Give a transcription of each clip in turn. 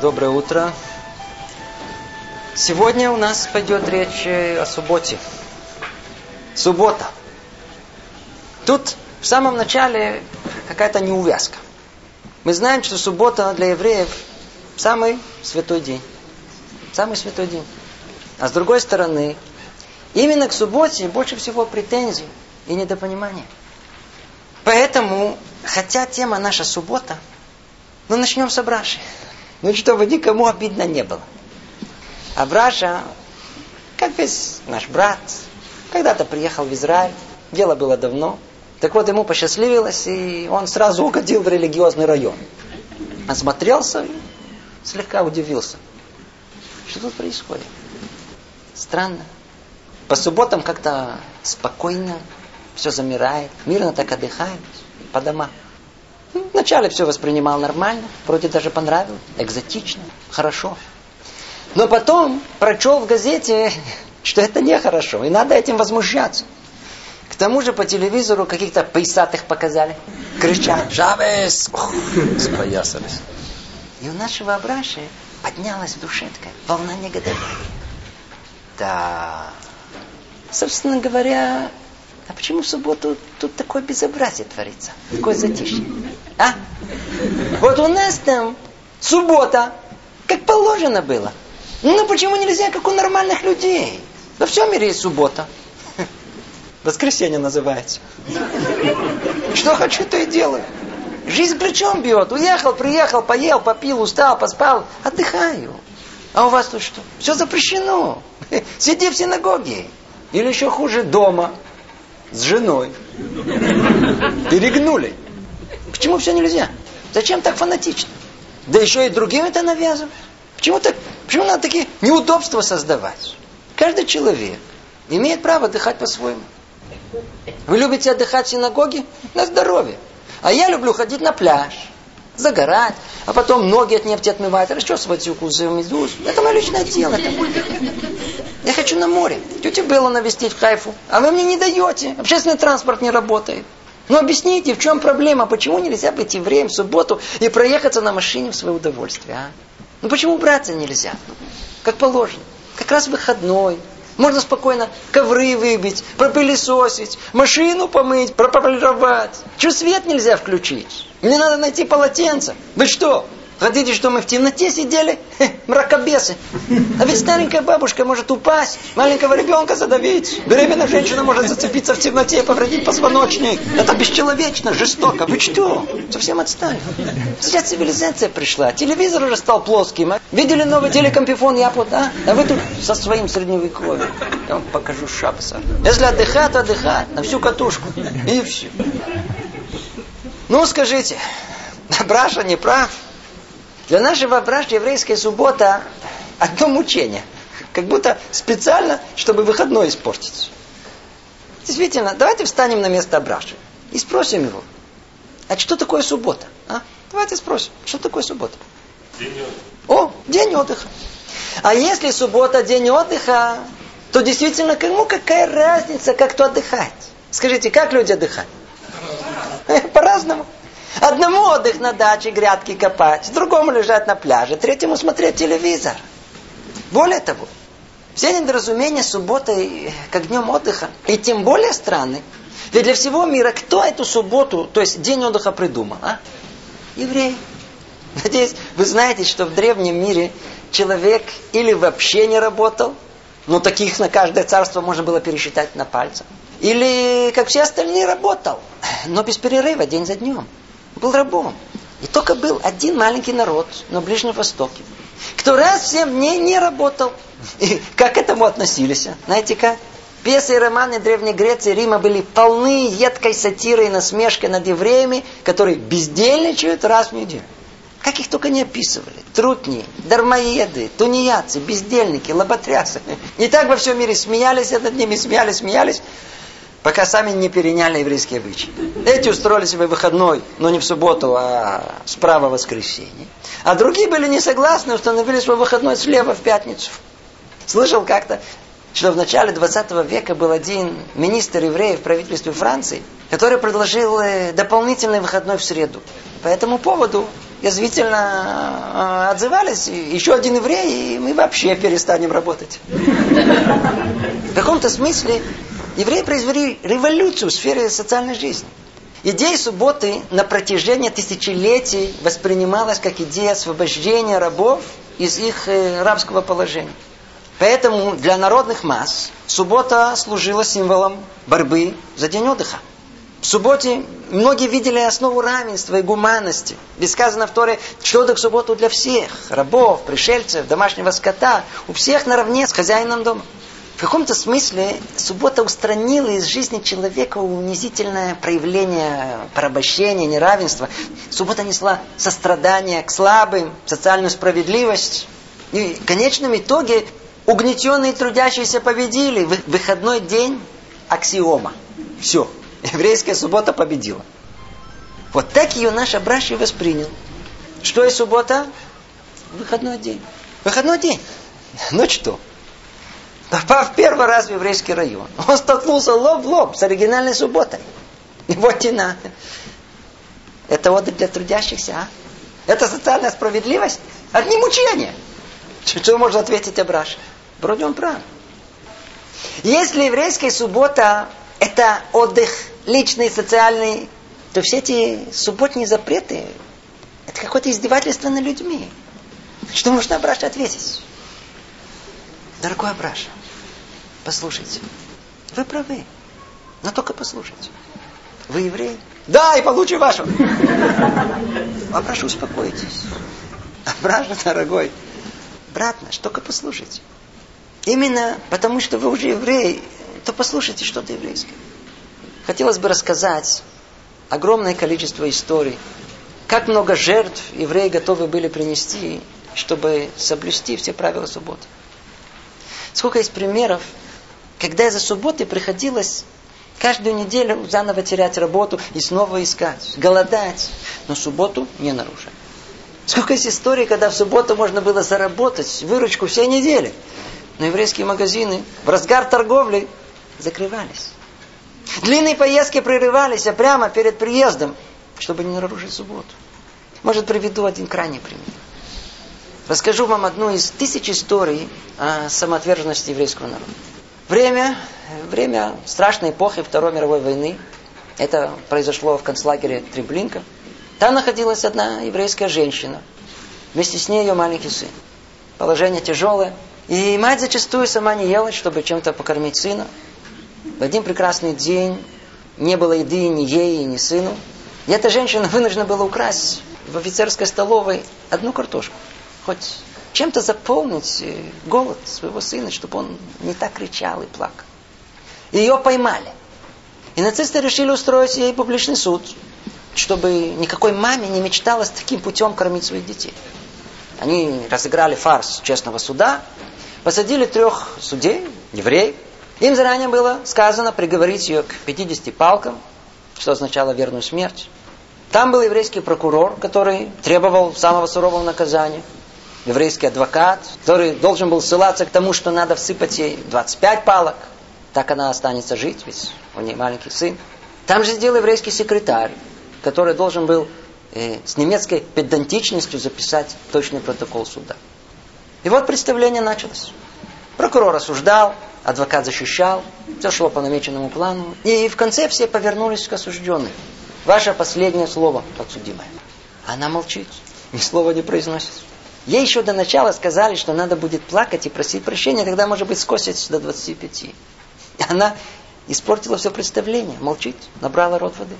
Доброе утро. Сегодня у нас пойдет речь о субботе. Суббота. Тут в самом начале какая-то неувязка. Мы знаем, что суббота для евреев самый святой день. Самый святой день. А с другой стороны, именно к субботе больше всего претензий и недопонимания. Поэтому, хотя тема наша суббота, но начнем с Абраши. Ну, чтобы никому обидно не было. Абраша, как весь наш брат, когда-то приехал в Израиль. Дело было давно. Так вот, ему посчастливилось, и он сразу угодил в религиозный район. Осмотрелся и слегка удивился. Что тут происходит? Странно. По субботам как-то спокойно, все замирает, мирно так отдыхает, по домам. Вначале все воспринимал нормально, вроде даже понравилось, экзотично, хорошо. Но потом прочел в газете, что это нехорошо, и надо этим возмущаться. К тому же по телевизору каких-то пейсатых показали. Кричат «Шабес!» Споясались. И у нашего Абраши поднялась в душе такая волна негодования. Да, собственно говоря, а почему в субботу тут такое безобразие творится? Такое затишье. А? Вот у нас там суббота, как положено было. Ну почему нельзя, как у нормальных людей? Во всем мире есть суббота. Воскресенье называется. Что хочу, то и делаю. Жизнь ключом бьет. Уехал, приехал, поел, попил, устал, поспал. Отдыхаю. А у вас тут что? Все запрещено. Сиди в синагоге. Или еще хуже, дома. С женой. Перегнули. Почему все нельзя? Зачем так фанатично? Да еще и другим это навязывать. Почему, так, почему надо такие неудобства создавать? Каждый человек имеет право отдыхать по-своему. Вы любите отдыхать в синагоге? На здоровье. А я люблю ходить на пляж, загорать, а потом ноги от нефти отмывать, расчесывать укусы медуз. Это мое личное дело. Это. Я хочу на море. Тетя Белла навестить в Хайфу. А вы мне не даете. Общественный транспорт не работает. Ну объясните, в чем проблема? Почему нельзя быть евреем в субботу и проехаться на машине в свое удовольствие? А? Ну почему браться нельзя? Как положено. Как раз выходной. Можно спокойно ковры выбить, пропылесосить, машину помыть, прополировать. Чего свет нельзя включить? Мне надо найти полотенце. Вы что, Хотите, что мы в темноте сидели? Хе, мракобесы. А ведь старенькая бабушка может упасть, маленького ребенка задавить. Беременная женщина может зацепиться в темноте и повредить позвоночник. Это бесчеловечно, жестоко. Вы что? Совсем отстали. Сейчас цивилизация пришла. Телевизор уже стал плоским. А? Видели новый телекомпифон Япот, а? А вы тут со своим средневековьем. Я вам покажу шапса. Если отдыхать, отдыхать. На всю катушку. И все. Ну, скажите, Браша не прав? Для нашего браши еврейская суббота одно мучение. Как будто специально, чтобы выходной испортить. Действительно, давайте встанем на место Браши и спросим его, а что такое суббота? А? Давайте спросим, что такое суббота? День отдыха. О, день отдыха. А если суббота день отдыха, то действительно, кому какая разница, как кто отдыхает? Скажите, как люди отдыхают? По-разному. Одному отдых на даче, грядки копать, другому лежать на пляже, третьему смотреть телевизор. Более того, все недоразумения субботы как днем отдыха, и тем более странны. Ведь для всего мира кто эту субботу, то есть день отдыха придумал? А? Евреи. Надеюсь, вы знаете, что в древнем мире человек или вообще не работал, но таких на каждое царство можно было пересчитать на пальцах. Или, как все остальные, работал, но без перерыва, день за днем был рабом. И только был один маленький народ на Ближнем Востоке, кто раз в семь дней не работал. И как к этому относились? Знаете как? Пьесы и романы Древней Греции и Рима были полны едкой сатирой и насмешкой над евреями, которые бездельничают раз в неделю. Как их только не описывали. Трутни, дармоеды, тунеядцы, бездельники, лоботрясы. Не так во всем мире смеялись над ними, смеялись, смеялись пока сами не переняли еврейские обычаи. Эти устроили себе выходной, но не в субботу, а справа в воскресенье. А другие были не согласны, установили свой выходной слева в пятницу. Слышал как-то, что в начале 20 века был один министр евреев в правительстве Франции, который предложил э, дополнительный выходной в среду. По этому поводу язвительно а, отзывались. Еще один еврей, и мы вообще перестанем работать. В каком-то смысле евреи произвели революцию в сфере социальной жизни. Идея субботы на протяжении тысячелетий воспринималась как идея освобождения рабов из их э, рабского положения. Поэтому для народных масс суббота служила символом борьбы за день отдыха. В субботе многие видели основу равенства и гуманности. Ведь сказано в Торе, что отдых в субботу для всех. Рабов, пришельцев, домашнего скота. У всех наравне с хозяином дома. В каком-то смысле суббота устранила из жизни человека унизительное проявление порабощения, неравенства. Суббота несла сострадание к слабым, социальную справедливость. И в конечном итоге угнетенные трудящиеся победили. Выходной день – аксиома. Все. Еврейская суббота победила. Вот так ее наш обращий воспринял. Что и суббота? Выходной день. Выходной день. Ну что? Попав первый раз в еврейский район, он столкнулся лоб в лоб с оригинальной субботой. И вот и на. Это отдых для трудящихся, а? Это социальная справедливость? Одни мучения. Что может ответить Абраш? Вроде он прав. Если еврейская суббота это отдых личный, социальный, то все эти субботние запреты, это какое-то издевательство над людьми. Что можно Абраша ответить? Дорогой Абраша, послушайте, вы правы, но только послушайте. Вы еврей? Да, и получу вашу. Абраша, успокойтесь. Абраша, дорогой, брат наш, только послушайте. Именно потому, что вы уже еврей, то послушайте что-то еврейское. Хотелось бы рассказать огромное количество историй, как много жертв евреи готовы были принести, чтобы соблюсти все правила субботы. Сколько есть примеров, когда из-за субботы приходилось каждую неделю заново терять работу и снова искать, голодать, но субботу не нарушать. Сколько есть историй, когда в субботу можно было заработать выручку всей недели. Но еврейские магазины в разгар торговли закрывались. Длинные поездки прерывались а прямо перед приездом, чтобы не нарушить субботу. Может, приведу один крайний пример. Расскажу вам одну из тысяч историй о самоотверженности еврейского народа. Время, время страшной эпохи Второй мировой войны. Это произошло в концлагере Треблинка. Там находилась одна еврейская женщина. Вместе с ней ее маленький сын. Положение тяжелое. И мать зачастую сама не ела, чтобы чем-то покормить сына. В один прекрасный день не было еды ни ей, ни сыну. И эта женщина вынуждена была украсть в офицерской столовой одну картошку. Хоть чем-то заполнить э, голод своего сына, чтобы он не так кричал и плакал. Ее поймали. И нацисты решили устроить ей публичный суд, чтобы никакой маме не мечталось таким путем кормить своих детей. Они разыграли фарс честного суда, посадили трех судей, евреев, им заранее было сказано приговорить ее к 50 палкам, что означало верную смерть. Там был еврейский прокурор, который требовал самого сурового наказания. Еврейский адвокат, который должен был ссылаться к тому, что надо всыпать ей 25 палок. Так она останется жить, ведь у нее маленький сын. Там же сделал еврейский секретарь, который должен был э, с немецкой педантичностью записать точный протокол суда. И вот представление началось. Прокурор осуждал, адвокат защищал, все шло по намеченному плану. И в конце все повернулись к осужденной. Ваше последнее слово, подсудимая. Она молчит, ни слова не произносит. Ей еще до начала сказали, что надо будет плакать и просить прощения, тогда, может быть, скосить до 25. Она испортила все представление, молчит, набрала рот воды.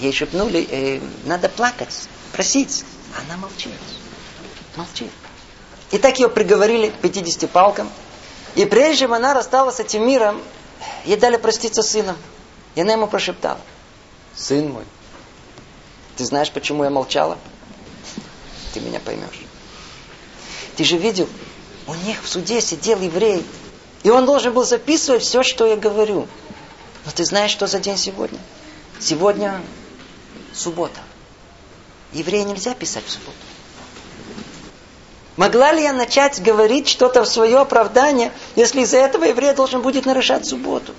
Ей шепнули, э, надо плакать, просить. Она молчит, молчит. И так ее приговорили к 50 палкам. И прежде чем она рассталась с этим миром, ей дали проститься сыном. И она ему прошептала, сын мой, ты знаешь, почему я молчала? Ты меня поймешь. Ты же видел, у них в суде сидел еврей, и он должен был записывать все, что я говорю. Но ты знаешь, что за день сегодня? Сегодня суббота. Еврея нельзя писать в субботу. Могла ли я начать говорить что-то в свое оправдание, если из-за этого еврей должен будет нарушать субботу?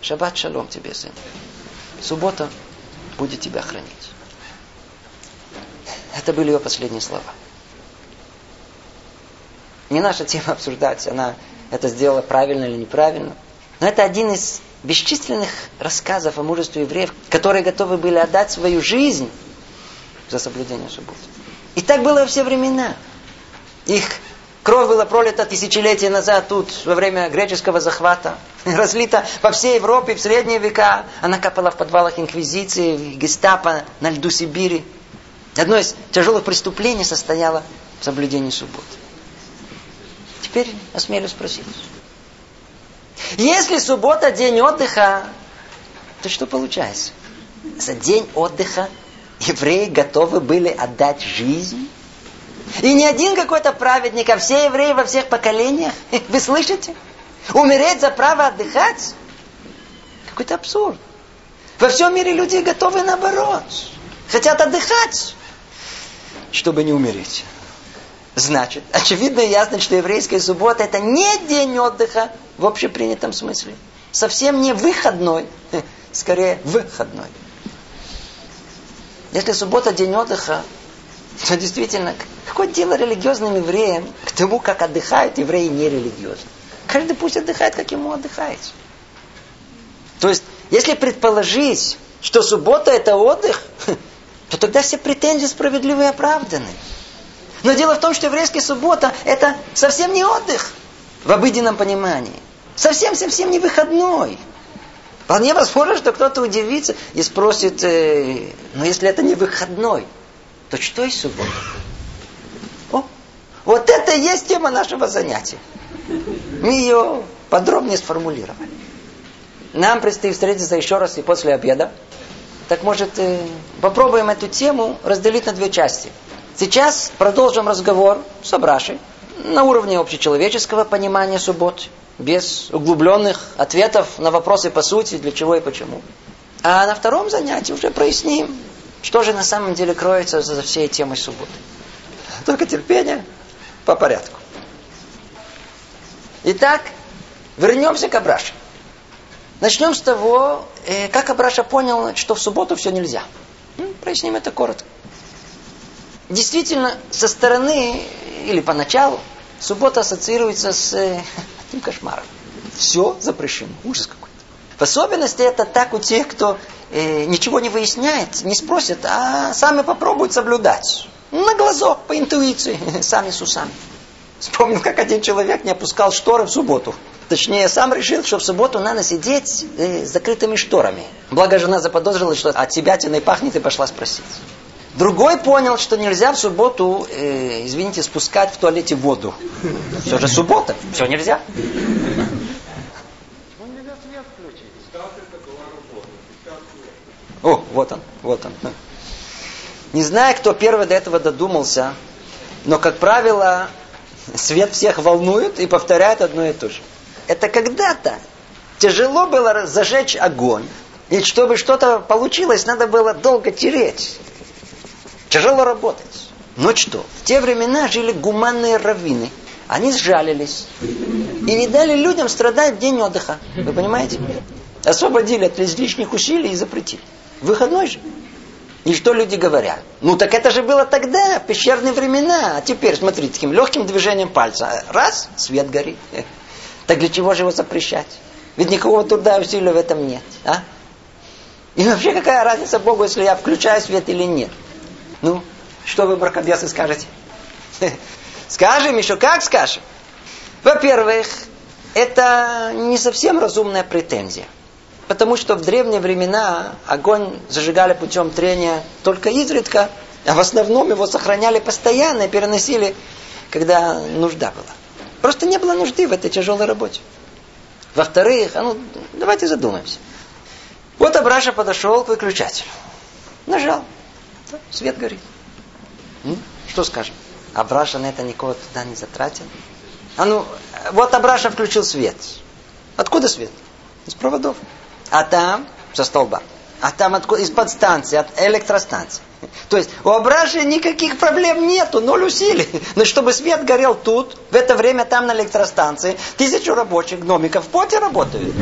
Шаббат шалом тебе, сын. Суббота будет тебя хранить. Это были его последние слова. Не наша тема обсуждать, она это сделала правильно или неправильно. Но это один из бесчисленных рассказов о мужестве евреев, которые готовы были отдать свою жизнь за соблюдение субботы. И так было во все времена. Их кровь была пролита тысячелетия назад тут, во время греческого захвата. Разлита по всей Европе в средние века. Она капала в подвалах инквизиции, гестапо на льду Сибири. Одно из тяжелых преступлений состояло в соблюдении субботы. Теперь осмелюсь спросить. Если суббота день отдыха, то что получается? За день отдыха евреи готовы были отдать жизнь? И не один какой-то праведник, а все евреи во всех поколениях. Вы слышите? Умереть за право отдыхать? Какой-то абсурд. Во всем мире люди готовы наоборот. Хотят отдыхать, чтобы не умереть. Значит, очевидно и ясно, что еврейская суббота это не день отдыха в общепринятом смысле. Совсем не выходной, скорее выходной. Если суббота день отдыха, то действительно, какое дело религиозным евреям к тому, как отдыхают евреи нерелигиозно? Каждый пусть отдыхает, как ему отдыхается. То есть, если предположить, что суббота это отдых, то тогда все претензии справедливы и оправданы. Но дело в том, что еврейская суббота это совсем не отдых в обыденном понимании. Совсем-совсем не выходной. Вполне возможно, что кто-то удивится и спросит, э, ну если это не выходной, то что есть суббота? О, вот это и есть тема нашего занятия. Мы ее подробнее сформулировали. Нам предстоит встретиться еще раз и после обеда. Так может, э, попробуем эту тему разделить на две части. Сейчас продолжим разговор с Абрашей на уровне общечеловеческого понимания суббот, без углубленных ответов на вопросы по сути, для чего и почему. А на втором занятии уже проясним, что же на самом деле кроется за всей темой субботы. Только терпение по порядку. Итак, вернемся к Абраше. Начнем с того, э, как Абраша понял, что в субботу все нельзя. Проясним это коротко. Действительно, со стороны, или поначалу, суббота ассоциируется с э, этим кошмаром. Все запрещено. Ужас какой-то. В особенности это так у тех, кто э, ничего не выясняет, не спросит, а сами попробуют соблюдать. На глазок, по интуиции, сами с усами. Вспомнил, как один человек не опускал шторы в субботу. Точнее, сам решил, что в субботу надо сидеть э, с закрытыми шторами. Благо, жена заподозрила, что от тебя тиной пахнет и пошла спросить. Другой понял, что нельзя в субботу, э, извините, спускать в туалете воду. Все же суббота, все нельзя. О, вот он, вот он. Не знаю, кто первый до этого додумался, но, как правило, свет всех волнует и повторяет одно и то же. Это когда-то тяжело было зажечь огонь, и чтобы что-то получилось, надо было долго тереть. Тяжело работать. Но что? В те времена жили гуманные раввины. Они сжалились. И не дали людям страдать в день отдыха. Вы понимаете? Освободили от лишних усилий и запретили. Выходной же. И что люди говорят? Ну так это же было тогда, пещерные времена. А теперь, смотрите, таким легким движением пальца. Раз, свет горит. Так для чего же его запрещать? Ведь никакого труда и усилия в этом нет. А? И вообще какая разница Богу, если я включаю свет или нет? Ну, что вы, мракобесы, скажете? Скажем еще, как скажем? Во-первых, это не совсем разумная претензия. Потому что в древние времена огонь зажигали путем трения только изредка, а в основном его сохраняли постоянно и переносили, когда нужда была. Просто не было нужды в этой тяжелой работе. Во-вторых, а ну, давайте задумаемся. Вот Абраша подошел к выключателю. Нажал свет горит. Что скажем? Абраша на это никого туда не затратил. А ну, вот Абраша включил свет. Откуда свет? Из проводов. А там, со столба. А там откуда? Из подстанции, от электростанции. То есть у Абраши никаких проблем нету, ноль усилий. Но чтобы свет горел тут, в это время там на электростанции, тысячу рабочих гномиков в поте работают.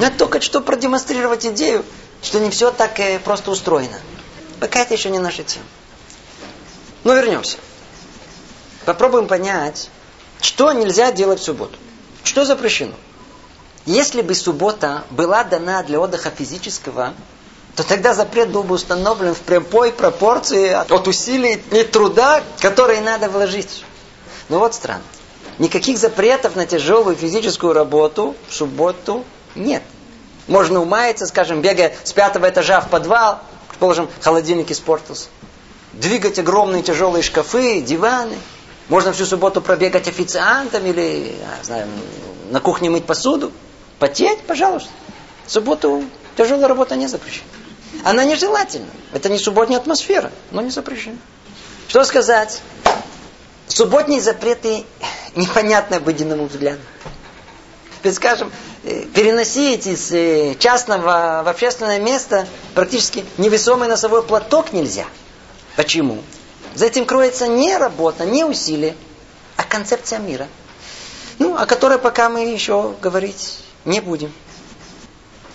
Надо только что продемонстрировать идею, что не все так э, просто устроено. Пока это еще не наша тема. Но вернемся. Попробуем понять, что нельзя делать в субботу. Что запрещено? Если бы суббота была дана для отдыха физического, то тогда запрет был бы установлен в прямой пропорции от усилий и труда, которые надо вложить. Но вот странно. Никаких запретов на тяжелую физическую работу в субботу нет. Можно умаяться, скажем, бегая с пятого этажа в подвал, предположим, холодильник испортился. Двигать огромные тяжелые шкафы, диваны. Можно всю субботу пробегать официантом или, я знаю, на кухне мыть посуду. Потеть, пожалуйста. В субботу тяжелая работа не запрещена. Она нежелательна. Это не субботняя атмосфера, но не запрещена. Что сказать? Субботние запреты непонятны обыденному взгляду. Ведь, скажем, э, переносить из э, частного в общественное место практически невесомый носовой платок нельзя. Почему? За этим кроется не работа, не усилие, а концепция мира. Ну, о которой пока мы еще говорить не будем.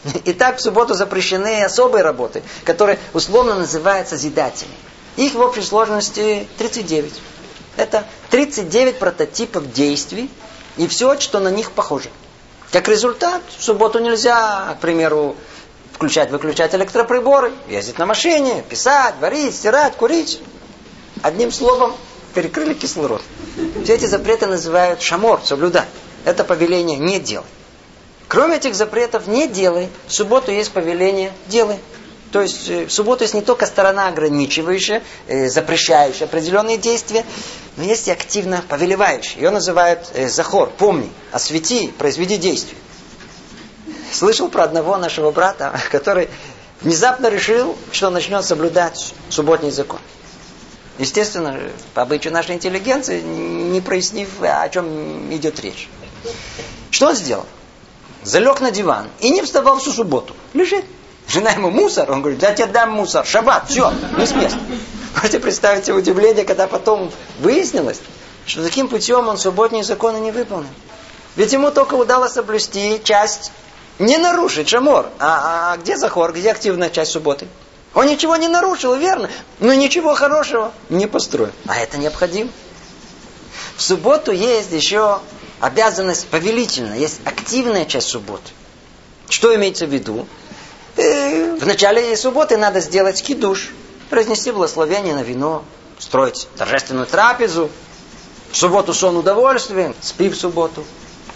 Итак, в субботу запрещены особые работы, которые условно называются созидательными. Их в общей сложности 39. Это 39 прототипов действий и все, что на них похоже. Как результат, в субботу нельзя, к примеру, включать-выключать электроприборы, ездить на машине, писать, варить, стирать, курить. Одним словом, перекрыли кислород. Все эти запреты называют шамор, соблюдать. Это повеление не делай. Кроме этих запретов не делай. В субботу есть повеление делай. То есть э, в субботу есть не только сторона ограничивающая, э, запрещающая определенные действия, но есть и активно повелевающая. Ее называют э, захор, помни, освети, произведи действие. Слышал про одного нашего брата, который внезапно решил, что начнет соблюдать субботний закон. Естественно, по обычаю нашей интеллигенции, не прояснив, о чем идет речь. Что он сделал? Залег на диван и не вставал всю субботу. Лежит. Жена ему мусор, он говорит, я тебе дам мусор, шаббат, все, не с места. Можете представить себе удивление, когда потом выяснилось, что таким путем он субботние законы не выполнил. Ведь ему только удалось соблюсти часть, не нарушить шамор. А, а где захор, где активная часть субботы? Он ничего не нарушил, верно, но ничего хорошего не построил. А это необходимо. В субботу есть еще обязанность повелительная, есть активная часть субботы. Что имеется в виду? В начале субботы надо сделать кидуш, произнести благословение на вино, строить торжественную трапезу. В субботу сон удовольствия, спи в субботу.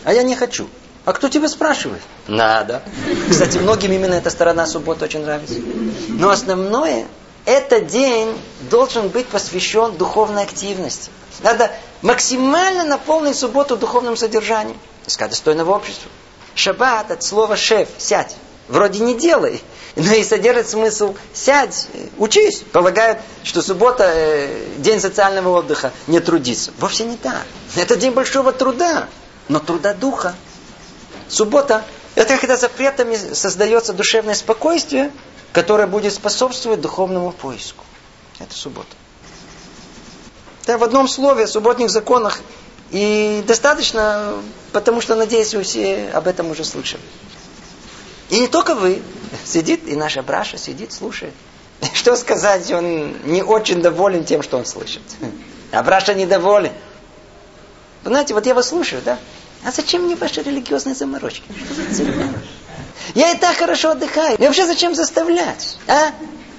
А я не хочу. А кто тебя спрашивает? Надо. Кстати, многим именно эта сторона субботы очень нравится. Но основное, этот день должен быть посвящен духовной активности. Надо максимально наполнить субботу духовным содержанием. Искать достойного общества. Шаббат от слова шеф, сядь. Вроде не делай, но и содержит смысл сядь, учись. Полагают, что суббота э, день социального отдыха, не трудиться. Вовсе не так. Это день большого труда, но труда духа. Суббота – это когда запретами создается душевное спокойствие, которое будет способствовать духовному поиску. Это суббота. Да, в одном слове о субботних законах и достаточно, потому что, надеюсь, вы все об этом уже слышали. И не только вы. Сидит, и наша Браша сидит, слушает. Что сказать, он не очень доволен тем, что он слышит. А Браша недоволен. Вы знаете, вот я вас слушаю, да? А зачем мне ваши религиозные заморочки? Я и так хорошо отдыхаю. И вообще зачем заставлять? А?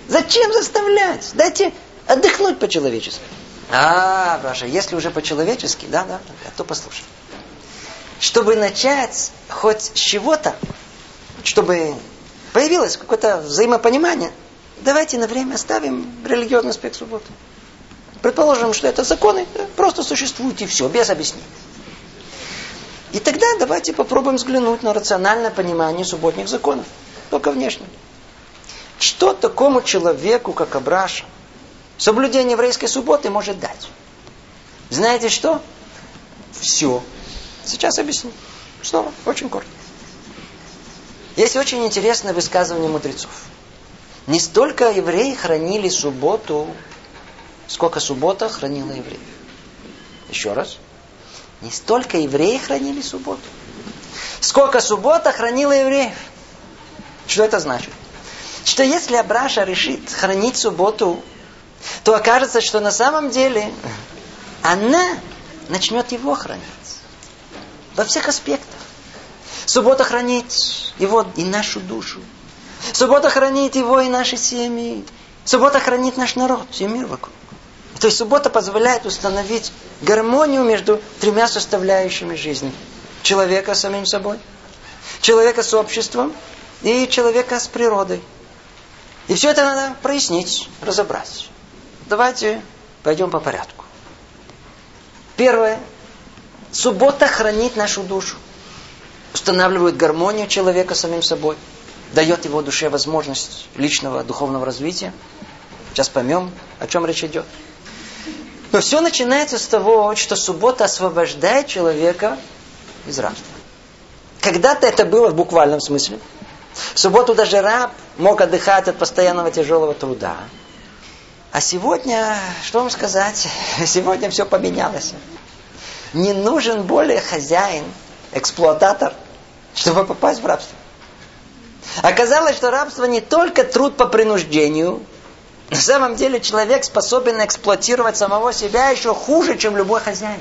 Зачем заставлять? Дайте отдохнуть по-человечески. А, Браша, если уже по-человечески, да, да, то послушай. Чтобы начать хоть с чего-то, чтобы появилось какое-то взаимопонимание, давайте на время оставим религиозный аспект субботы. Предположим, что это законы просто существуют и все, без объяснений. И тогда давайте попробуем взглянуть на рациональное понимание субботних законов. Только внешне. Что такому человеку, как Абраша, соблюдение еврейской субботы может дать? Знаете что? Все. Сейчас объясню. Снова, очень коротко. Есть очень интересное высказывание мудрецов. Не столько евреи хранили субботу, сколько суббота хранила евреев. Еще раз. Не столько евреи хранили субботу, сколько суббота хранила евреев. Что это значит? Что если Абраша решит хранить субботу то окажется, что на самом деле она начнет его хранить. Во всех аспектах. Суббота хранит его и нашу душу. Суббота хранит его и наши семьи. Суббота хранит наш народ, все мир вокруг. То есть суббота позволяет установить гармонию между тремя составляющими жизни. Человека с самим собой, человека с обществом и человека с природой. И все это надо прояснить, разобрать. Давайте пойдем по порядку. Первое. Суббота хранит нашу душу. Устанавливает гармонию человека с самим собой. Дает его душе возможность личного духовного развития. Сейчас поймем, о чем речь идет. Но все начинается с того, что суббота освобождает человека из рабства. Когда-то это было в буквальном смысле. В субботу даже раб мог отдыхать от постоянного тяжелого труда. А сегодня, что вам сказать, сегодня все поменялось. Не нужен более хозяин, эксплуататор, чтобы попасть в рабство. Оказалось, что рабство не только труд по принуждению, на самом деле человек способен эксплуатировать самого себя еще хуже, чем любой хозяин.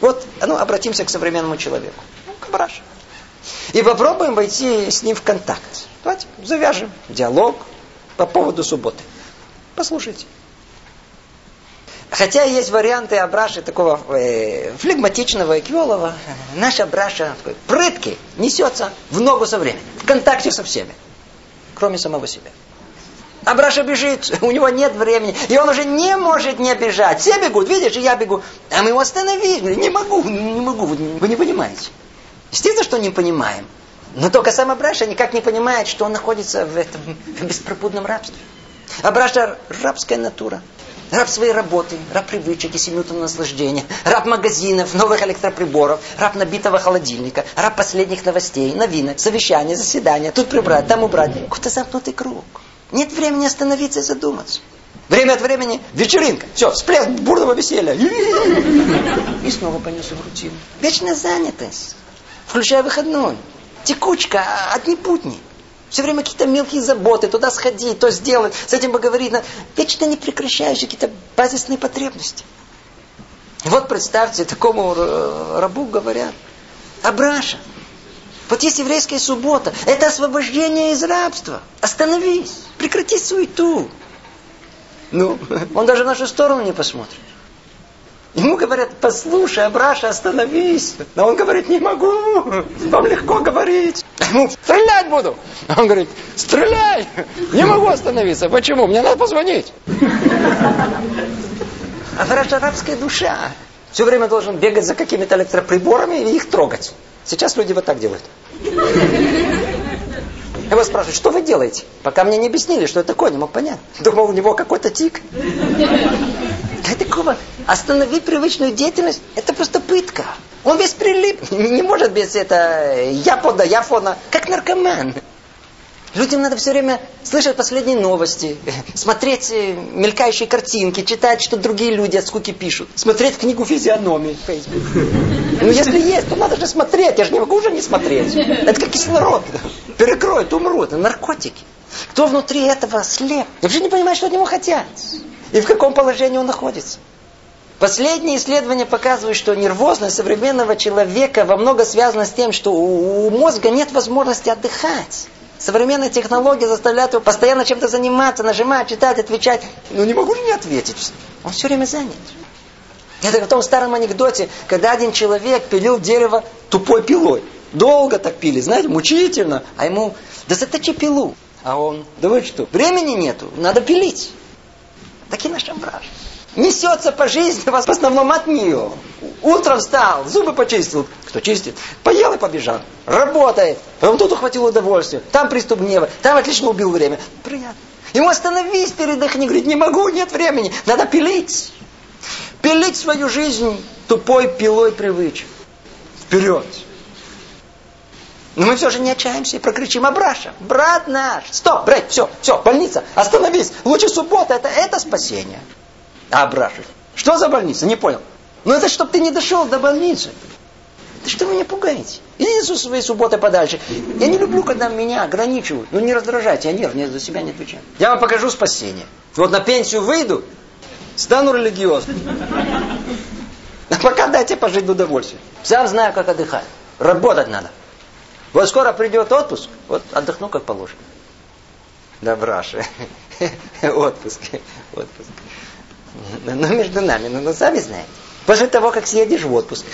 Вот, ну, обратимся к современному человеку. Ну, Кабраш. И попробуем войти с ним в контакт. Давайте завяжем диалог по поводу субботы. Послушайте. Хотя есть варианты Абраши такого э, флегматичного и квелого, наш Абраша такой прыткий, несется в ногу со временем, в контакте со всеми, кроме самого себя. Абраша бежит, у него нет времени, и он уже не может не бежать. Все бегут, видишь, и я бегу. А мы его остановили. Не могу, не могу, вы не понимаете. Естественно, что не понимаем. Но только сам Абраша никак не понимает, что он находится в этом беспропутном рабстве. Абраша рабская натура. Раб своей работы, раб привычек и семиминутного наслаждения, раб магазинов, новых электроприборов, раб набитого холодильника, раб последних новостей, новинок, совещания, заседания, тут прибрать, там убрать. Какой-то замкнутый круг. Нет времени остановиться и задуматься. Время от времени вечеринка. Все, всплеск бурного веселья. И снова понесу в рутину. Вечная занятость. Включая выходной. Текучка, одни путни. Все время какие-то мелкие заботы, туда сходить, то сделать, с этим поговорить. Вечно не прекращающие какие-то базисные потребности. Вот представьте, такому рабу говорят, Абраша, вот есть еврейская суббота. Это освобождение из рабства. Остановись. Прекрати суету. Ну, он даже в нашу сторону не посмотрит. Ему говорят, послушай, Абраша, остановись. Но он говорит, не могу, вам легко говорить. Ему, стрелять буду. Он говорит, стреляй, не могу остановиться. Почему? Мне надо позвонить. Абраша арабская душа. Все время должен бегать за какими-то электроприборами и их трогать. Сейчас люди вот так делают. Я вас спрашиваю, что вы делаете? Пока мне не объяснили, что это такое, не мог понять. Думал, у него какой-то тик. Такого? Остановить привычную деятельность, это просто пытка. Он весь прилип, не может без это я пода, я фона, как наркоман. Людям надо все время слышать последние новости, смотреть э, мелькающие картинки, читать, что другие люди от скуки пишут, смотреть книгу физиономии в Facebook. Ну, если есть, то надо же смотреть, я же не могу уже не смотреть. Это как кислород. Перекроет, умрут. Наркотики. Кто внутри этого слеп? Вообще не понимает, что от него хотят. И в каком положении он находится. Последние исследования показывают, что нервозность современного человека во много связана с тем, что у мозга нет возможности отдыхать. Современные технологии заставляют его постоянно чем-то заниматься, нажимать, читать, отвечать. Ну не могу же не ответить. Он все время занят. Это в том старом анекдоте, когда один человек пилил дерево тупой пилой. Долго так пили, знаете, мучительно. А ему, да заточи пилу. А он, да вы что, времени нету, надо пилить. Такие наши браш. Несется по жизни вас в основном от нее. Утром встал, зубы почистил. Кто чистит? Поел и побежал. Работает. Потом тут ухватил удовольствие. Там приступ гнева. Там отлично убил время. Приятно. Ему остановись, передохни. Говорит, не могу, нет времени. Надо пилить. Пилить свою жизнь тупой пилой привычек. Вперед. Но мы все же не отчаемся и прокричим Абраша, брат наш, стоп, брат, все, все, больница, остановись, лучше суббота, это, это спасение. А Абраша, что за больница, не понял. Ну это чтоб ты не дошел до больницы. Да что вы меня пугаете? Идите со своей субботы подальше. Я не люблю, когда меня ограничивают. Ну не раздражайте, я нервный, я за себя не отвечаю. Я вам покажу спасение. Вот на пенсию выйду, стану религиозным. А пока дайте пожить в удовольствие. Сам знаю, как отдыхать. Работать надо. Вот скоро придет отпуск, вот отдохну как положено. Добраше. Отпуск. Отпуск. Ну, между нами, ну, ну, сами знаете. После того, как съедешь в отпуск,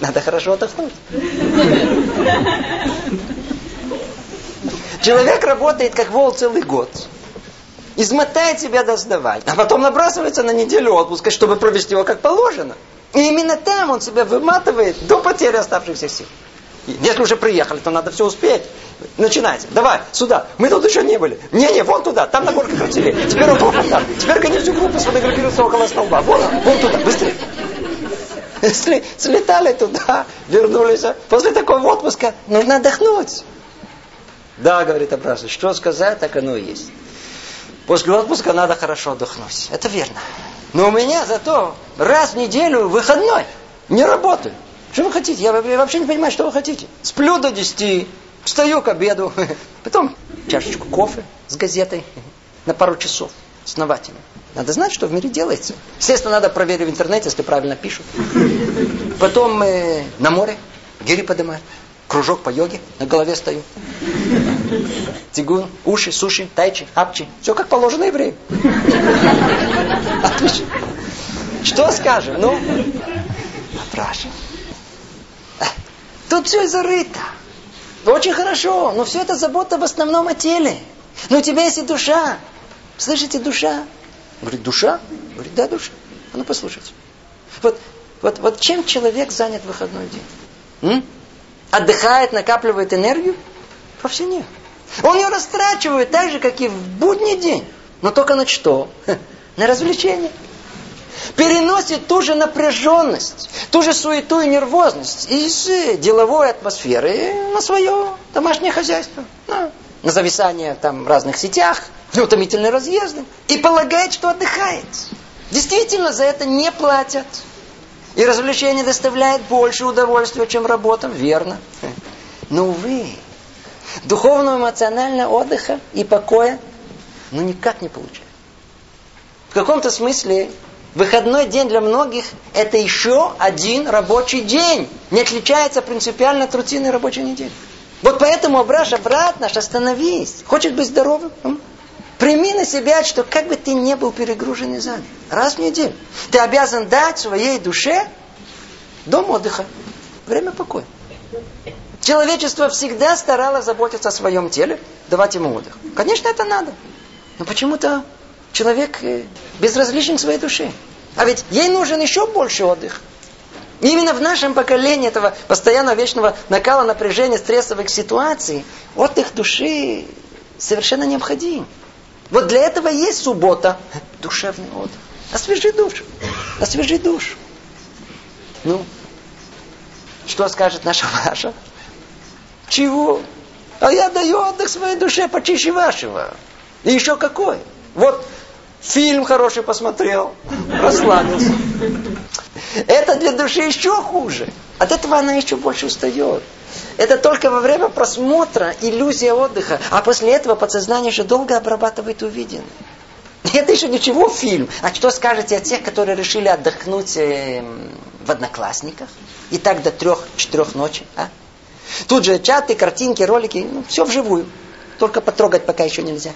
надо хорошо отдохнуть. Человек работает как вол целый год. Измотает себя до сдавать. А потом набрасывается на неделю отпуска, чтобы провести его как положено. И именно там он себя выматывает до потери оставшихся сил. Если уже приехали, то надо все успеть. Начинается. Давай, сюда. Мы тут еще не были. Не-не, вон туда. Там на горке красивее. Теперь вот там. Теперь гони всю группу сфотографироваться около столба. Вон, вон туда. Быстрее. Слетали туда, вернулись. После такого отпуска нужно отдохнуть. Да, говорит Абрасов, что сказать, так оно и есть. После отпуска надо хорошо отдохнуть. Это верно. Но у меня зато раз в неделю выходной. Не работаю. Что вы хотите? Я вообще не понимаю, что вы хотите. Сплю до 10, встаю к обеду, потом чашечку кофе с газетой на пару часов основательно. Надо знать, что в мире делается. Естественно, надо проверить в интернете, если правильно пишут. Потом э, на море, гири поднимаю, кружок по йоге, на голове стою. Тигун, уши, суши, тайчи, апчи. Все как положено еврею. Отлично. Что скажем? Ну, Праша. Тут все зарыто. Очень хорошо, но все это забота в основном о теле. Но у тебя есть и душа. Слышите, душа? Говорит, душа? Говорит, да, душа. А ну послушайте. Вот, вот, вот чем человек занят в выходной день? М? Отдыхает, накапливает энергию? Вовсе нет. Он ее растрачивает так же, как и в будний день. Но только на что? На развлечение переносит ту же напряженность, ту же суету и нервозность из э, деловой атмосферы на свое домашнее хозяйство. На, на зависание там в разных сетях, утомительные разъезды. И полагает, что отдыхает. Действительно, за это не платят. И развлечение доставляет больше удовольствия, чем работа, верно. Но, увы, духовного эмоционального отдыха и покоя ну никак не получается. В каком-то смысле Выходной день для многих – это еще один рабочий день. Не отличается принципиально от рутинной рабочей недели. Вот поэтому, Абраша, брат наш, остановись. Хочешь быть здоровым? Прими на себя, что как бы ты не был перегруженный за раз в неделю, ты обязан дать своей душе дом отдыха, время покоя. Человечество всегда старалось заботиться о своем теле, давать ему отдых. Конечно, это надо. Но почему-то человек э, безразличен к своей душе. А ведь ей нужен еще больше отдых. И именно в нашем поколении этого постоянно вечного накала напряжения, стрессовых ситуаций, отдых души совершенно необходим. Вот для этого есть суббота, душевный отдых. Освежи душу. Освежи душу. Ну, что скажет наша Маша? Чего? А я даю отдых своей душе почище вашего. И еще какой? Вот Фильм хороший посмотрел, расслабился. Это для души еще хуже. От этого она еще больше устает. Это только во время просмотра иллюзия отдыха. А после этого подсознание еще долго обрабатывает увиденное. Это еще ничего фильм. А что скажете о тех, которые решили отдохнуть э, в одноклассниках? И так до трех-четырех ночи. А? Тут же чаты, картинки, ролики. Ну, все вживую. Только потрогать пока еще нельзя.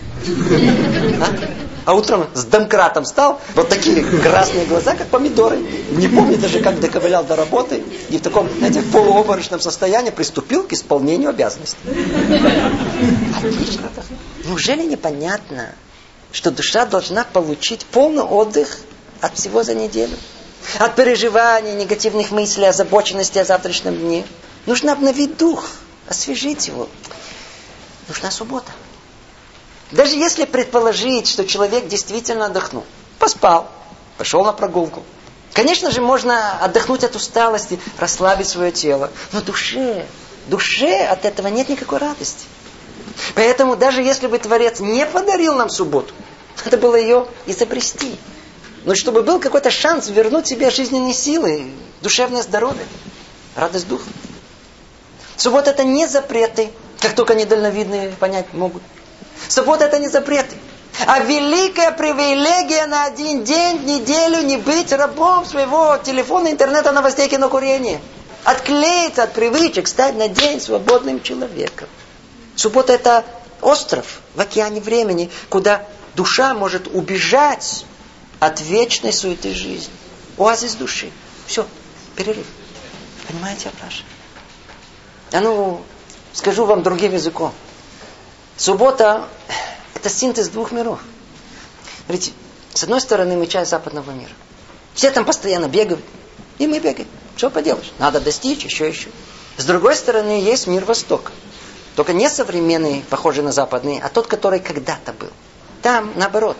А? А утром с домкратом стал, вот такие красные глаза, как помидоры. Не помню даже, как доковылял до работы. И в таком, знаете, в полуобморочном состоянии приступил к исполнению обязанностей. Отлично. Неужели непонятно, что душа должна получить полный отдых от всего за неделю? От переживаний, негативных мыслей, озабоченности о завтрашнем дне. Нужно обновить дух, освежить его. Нужна суббота. Даже если предположить, что человек действительно отдохнул, поспал, пошел на прогулку. Конечно же, можно отдохнуть от усталости, расслабить свое тело. Но душе, душе от этого нет никакой радости. Поэтому даже если бы Творец не подарил нам субботу, надо было ее изобрести. Но чтобы был какой-то шанс вернуть себе жизненные силы, душевное здоровье, радость духа. Суббота это не запреты, как только недальновидные понять могут. Суббота это не запреты. А великая привилегия на один день неделю не быть рабом своего телефона, интернета, новостей, кинокурения. Отклеиться от привычек, стать на день свободным человеком. Суббота это остров в океане времени, куда душа может убежать от вечной суеты жизни. Оазис души. Все, перерыв. Понимаете, Абраша? А ну, скажу вам другим языком. Суббота – это синтез двух миров. Смотрите, с одной стороны мы часть западного мира. Все там постоянно бегают, и мы бегаем. Что поделаешь? Надо достичь, еще, еще. С другой стороны есть мир Востока. Только не современный, похожий на западный, а тот, который когда-то был. Там, наоборот,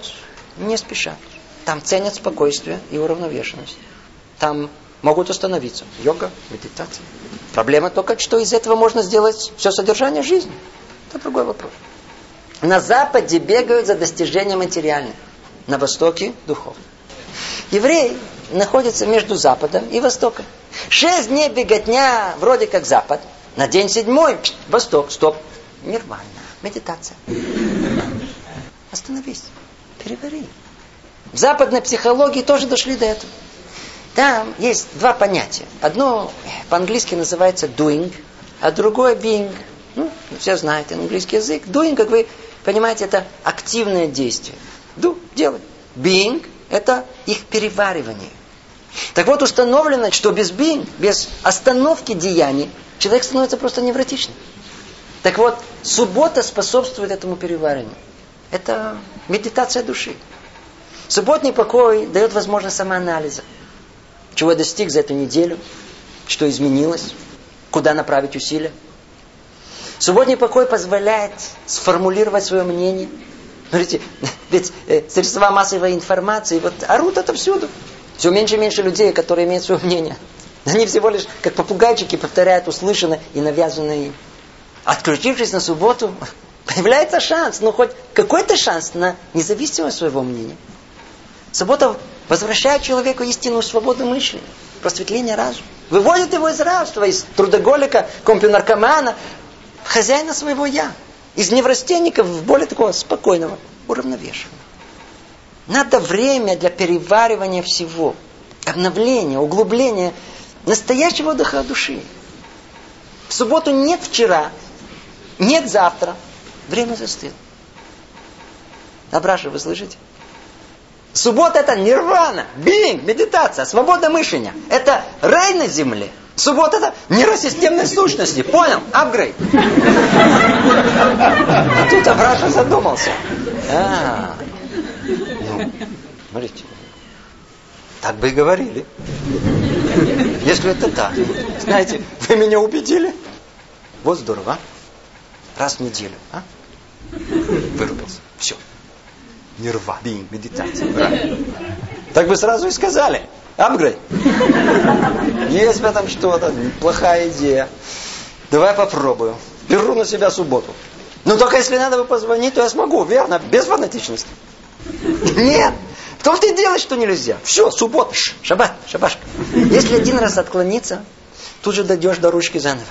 не спешат. Там ценят спокойствие и уравновешенность. Там могут остановиться. Йога, медитация. Проблема только, что из этого можно сделать все содержание жизни. Это другой вопрос. На Западе бегают за достижением материальным. На Востоке – духов. Еврей находится между Западом и Востоком. Шесть дней беготня вроде как Запад. На день седьмой – Восток. Стоп. Нирвана. Медитация. Остановись. Перевари. В западной психологии тоже дошли до этого. Там есть два понятия. Одно по-английски называется doing, а другое being. Ну, все знают английский язык. Doing, как вы понимаете, это активное действие. Do, делать. Being – это их переваривание. Так вот, установлено, что без being, без остановки деяний, человек становится просто невротичным. Так вот, суббота способствует этому перевариванию. Это медитация души. Субботний покой дает возможность самоанализа. Чего я достиг за эту неделю, что изменилось, куда направить усилия. Субботний покой позволяет сформулировать свое мнение. Смотрите, ведь э, средства массовой информации вот орут это всюду. Все меньше и меньше людей, которые имеют свое мнение. Они всего лишь, как попугайчики, повторяют услышанное и навязанное им. Отключившись на субботу, появляется шанс, ну хоть какой-то шанс на независимость своего мнения. Суббота возвращает человеку истинную свободу мышления, просветление разума. Выводит его из рабства, из трудоголика, компионаркомана, хозяина своего «я». Из неврастенника в более такого спокойного, уравновешенного. Надо время для переваривания всего. Обновления, углубления настоящего отдыха души. В субботу нет вчера, нет завтра. Время застыло. Абраша, вы слышите? Суббота это нирвана, бинг, медитация, свобода мышления. Это рай на земле. Суббота это нейросистемной сущности. Понял? Апгрейд. А тут Абраша задумался. А, ну, смотрите. Так бы и говорили. Если это так. Знаете, вы меня убедили. Вот здорово, а? Раз в неделю, а? Вырубился. Все. Нирва, бинг, медитация. Ура. Так бы сразу и сказали. Апгрейд. Есть в этом что-то, плохая идея. Давай попробую. Беру на себя субботу. Ну только если надо бы позвонить, то я смогу, верно? Без фанатичности. Нет. В том-то и дело, что нельзя. Все, суббота, шаббат, шабашка. Если один раз отклониться, тут же дойдешь до ручки заново.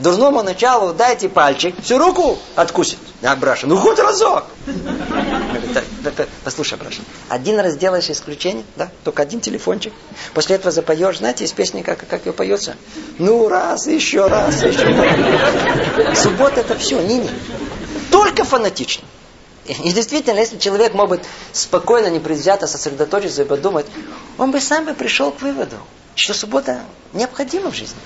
Дурному началу дайте пальчик, всю руку откусит. А Браша, ну хоть разок. Послушай, Браша, один раз делаешь исключение, да, только один телефончик. После этого запоешь, знаете, из песни, как, как ее поется? Ну, раз, еще раз, еще раз. Суббота это все, не, не. Только фанатично. И действительно, если человек бы спокойно, непредвзято сосредоточиться и подумать, он бы сам бы пришел к выводу, что суббота необходима в жизни.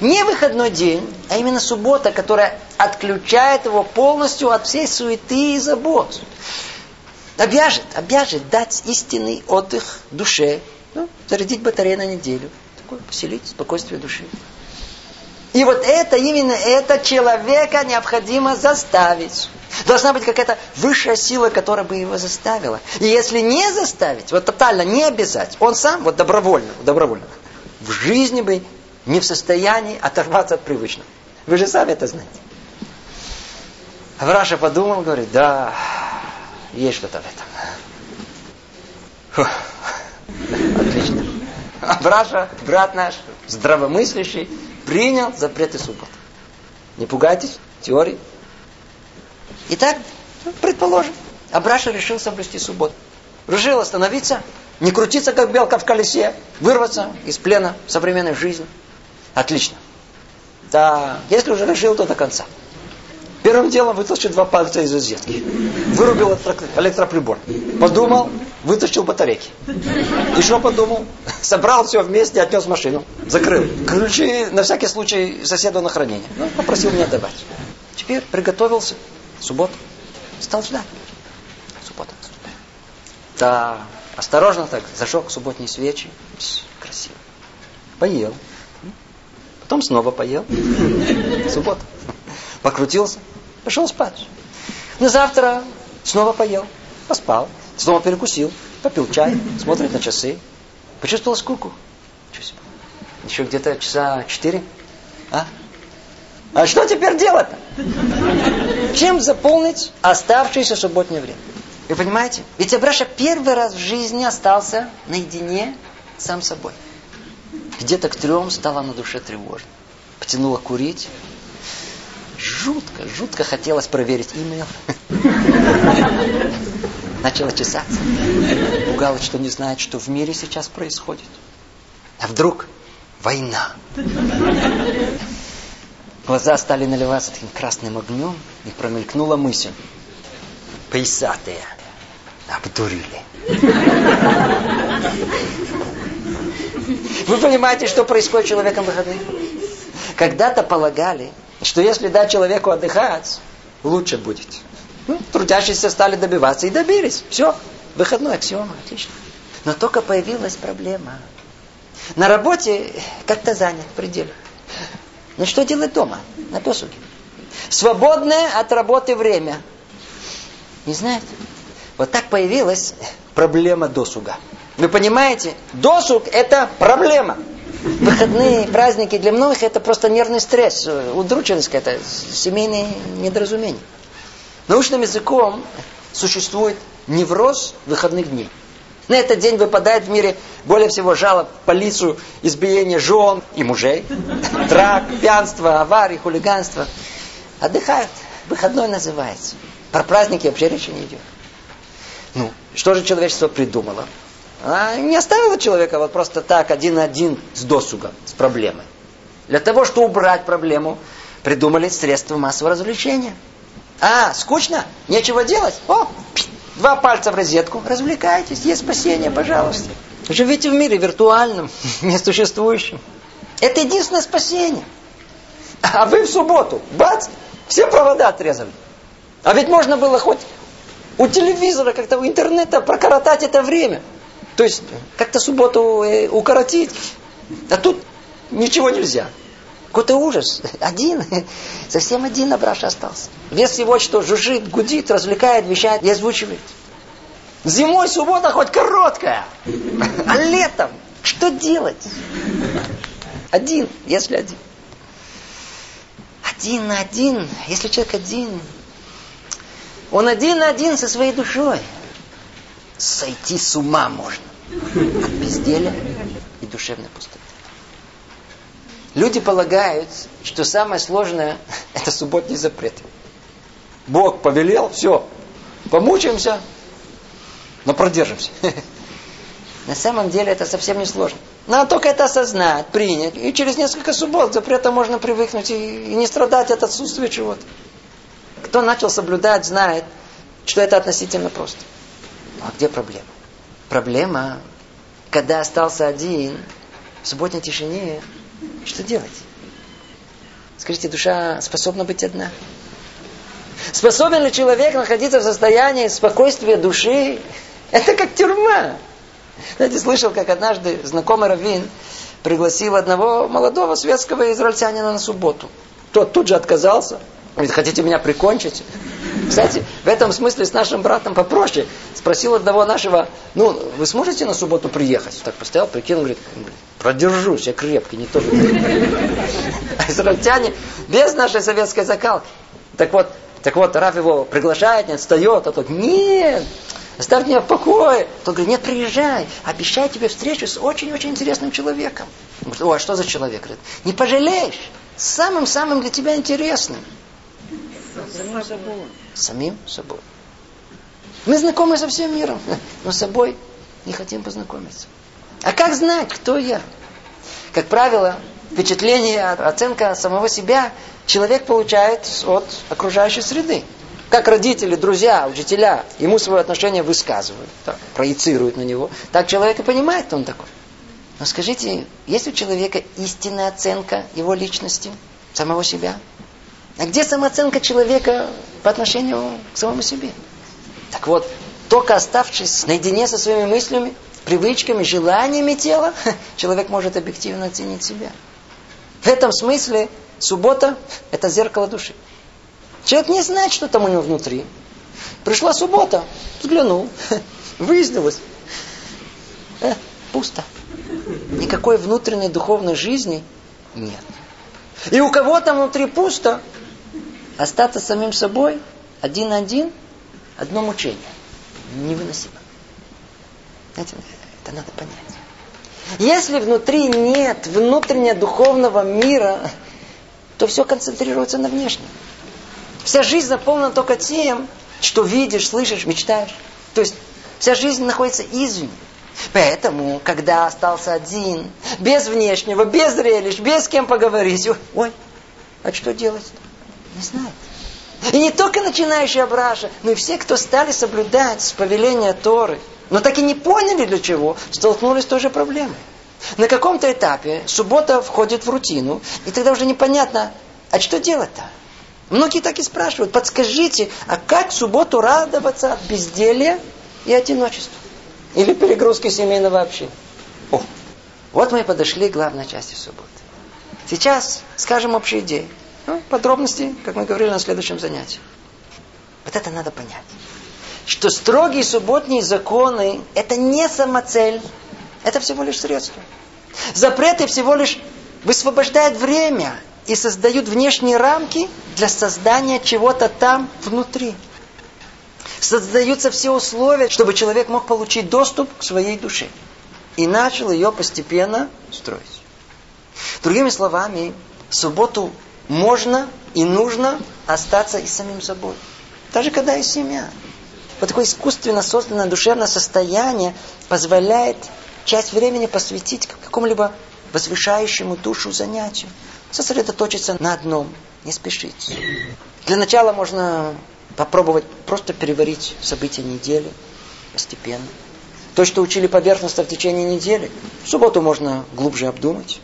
Не выходной день, а именно суббота, которая отключает его полностью от всей суеты и забот. Обяжет, обяжет дать истинный отдых душе, ну, зарядить батарею на неделю, такое, поселить спокойствие души. И вот это, именно это человека необходимо заставить. Должна быть какая-то высшая сила, которая бы его заставила. И если не заставить, вот тотально не обязать, он сам вот добровольно, добровольно, в жизни бы не в состоянии оторваться от привычного. Вы же сами это знаете. Авраша подумал, говорит, да, есть что-то в этом. Фу. Отлично. Авраша, брат наш, здравомыслящий, принял запреты субботы. Не пугайтесь, теории. Итак, предположим, Абраша решил соблюсти субботу. Решил остановиться, не крутиться, как белка в колесе, вырваться из плена современной жизни. Отлично. Да, если уже решил, то до конца. Первым делом вытащил два пальца из розетки. Вырубил электроприбор. Подумал, вытащил батарейки. Еще подумал, собрал все вместе, отнес машину. Закрыл. Ключи на всякий случай соседу на хранение. Ну, попросил меня давать. Теперь приготовился. Суббота. Стал ждать. Суббота. Да, осторожно так, зажег субботние свечи. Пс, красиво. Поел. Потом снова поел. Суббота. Покрутился. Пошел спать. На завтра снова поел. Поспал. Снова перекусил. Попил чай. Смотрит на часы. Почувствовал скуку. Еще где-то часа четыре. А? А что теперь делать-то? Чем заполнить оставшееся субботнее время? Вы понимаете? Ведь Абраша первый раз в жизни остался наедине сам собой. Где-то к трем стало на душе тревожно. Потянуло курить. Жутко, жутко хотелось проверить имейл. Начала чесаться. Пугалась, что не знает, что в мире сейчас происходит. А вдруг война. Глаза стали наливаться таким красным огнем, и промелькнула мысль. Пейсатые. Обдурили. Вы понимаете, что происходит с человеком в выходные? Когда-то полагали, что если дать человеку отдыхать, лучше будет. Ну, трудящиеся стали добиваться и добились. Все, выходной аксиома, отлично. Но только появилась проблема. На работе как-то занят в пределах. Но что делать дома, на досуге? Свободное от работы время. Не знаете? Вот так появилась проблема досуга. Вы понимаете? Досуг – это проблема. Выходные, праздники для многих – это просто нервный стресс, удрученность какая-то, семейные недоразумения. Научным языком существует невроз выходных дней. На этот день выпадает в мире более всего жалоб полицию, избиение жен и мужей, драк, пьянство, аварии, хулиганство. Отдыхают. Выходной называется. Про праздники вообще речи не идет. Ну, что же человечество придумало? Она не оставила человека вот просто так, один на один с досугом, с проблемой. Для того, чтобы убрать проблему, придумали средства массового развлечения. А, скучно? Нечего делать? О, два пальца в розетку, развлекайтесь, есть спасение, пожалуйста. Живите в мире виртуальном, несуществующем. Это единственное спасение. А вы в субботу, бац, все провода отрезали. А ведь можно было хоть у телевизора, как-то у интернета прокоротать это время. То есть как-то субботу э, укоротить. А тут ничего нельзя. Какой-то ужас. Один. Совсем один Абраш остался. Вес всего, что жужжит, гудит, развлекает, вещает и озвучивает. Зимой суббота хоть короткая. А летом что делать? Один, если один. Один на один, если человек один, он один на один со своей душой. Сойти с ума можно. От безделия и душевной пустоты. Люди полагают, что самое сложное – это субботний запрет. Бог повелел, все, помучаемся, но продержимся. На самом деле это совсем не сложно. Надо только это осознать, принять. И через несколько суббот запрета можно привыкнуть и, не страдать от отсутствия чего-то. Кто начал соблюдать, знает, что это относительно просто. А где проблема? Проблема, когда остался один, в субботней тишине, что делать? Скажите, душа способна быть одна? Способен ли человек находиться в состоянии спокойствия души? Это как тюрьма. Знаете, слышал, как однажды знакомый раввин пригласил одного молодого светского израильтянина на субботу. Тот тут же отказался. Говорит, хотите меня прикончить? Кстати, в этом смысле с нашим братом попроще. Спросил одного нашего, ну, вы сможете на субботу приехать? Так постоял, прикинул, говорит, продержусь, я крепкий, не то. А израильтяне без нашей советской закалки. Так вот, так вот, Раф его приглашает, не отстает, а тот, нет, оставь меня в покое. Тот говорит, нет, приезжай, обещаю тебе встречу с очень-очень интересным человеком. Он говорит, о, а что за человек? Говорит, не пожалеешь. самым-самым для тебя интересным. Самим собой. Самим собой. Мы знакомы со всем миром, но с собой не хотим познакомиться. А как знать, кто я? Как правило, впечатление, оценка самого себя человек получает от окружающей среды. Как родители, друзья, учителя ему свое отношение высказывают, так, проецируют на него, так человек и понимает, кто он такой. Но скажите, есть у человека истинная оценка его личности, самого себя? А где самооценка человека по отношению к самому себе? Так вот, только оставшись наедине со своими мыслями, привычками, желаниями тела, человек может объективно оценить себя. В этом смысле суббота – это зеркало души. Человек не знает, что там у него внутри. Пришла суббота, взглянул, выяснилось. Э, пусто. Никакой внутренней духовной жизни нет. И у кого там внутри пусто, остаться самим собой, один-один, одно мучение. Невыносимо. Знаете, это надо понять. Если внутри нет внутреннего духовного мира, то все концентрируется на внешнем. Вся жизнь наполнена только тем, что видишь, слышишь, мечтаешь. То есть вся жизнь находится извне. Поэтому, когда остался один, без внешнего, без зрелищ, без с кем поговорить, ой, а что делать-то? Не знаю. И не только начинающие Абраша, но и все, кто стали соблюдать повеление Торы, но так и не поняли для чего, столкнулись с той же проблемой. На каком-то этапе суббота входит в рутину, и тогда уже непонятно, а что делать-то? Многие так и спрашивают, подскажите, а как в субботу радоваться от безделья и одиночества? Или перегрузки семейного общения? О, вот мы и подошли к главной части субботы. Сейчас скажем общие идеи. Ну, подробности, как мы говорили на следующем занятии. Вот это надо понять. Что строгие субботние законы – это не самоцель, это всего лишь средство. Запреты всего лишь высвобождают время и создают внешние рамки для создания чего-то там внутри. Создаются все условия, чтобы человек мог получить доступ к своей душе. И начал ее постепенно строить. Другими словами, субботу можно и нужно остаться и самим собой. Даже когда есть семья. Вот такое искусственно созданное душевное состояние позволяет часть времени посвятить какому-либо возвышающему душу занятию. Сосредоточиться на одном, не спешить. Для начала можно попробовать просто переварить события недели постепенно. То, что учили поверхностно в течение недели, в субботу можно глубже обдумать.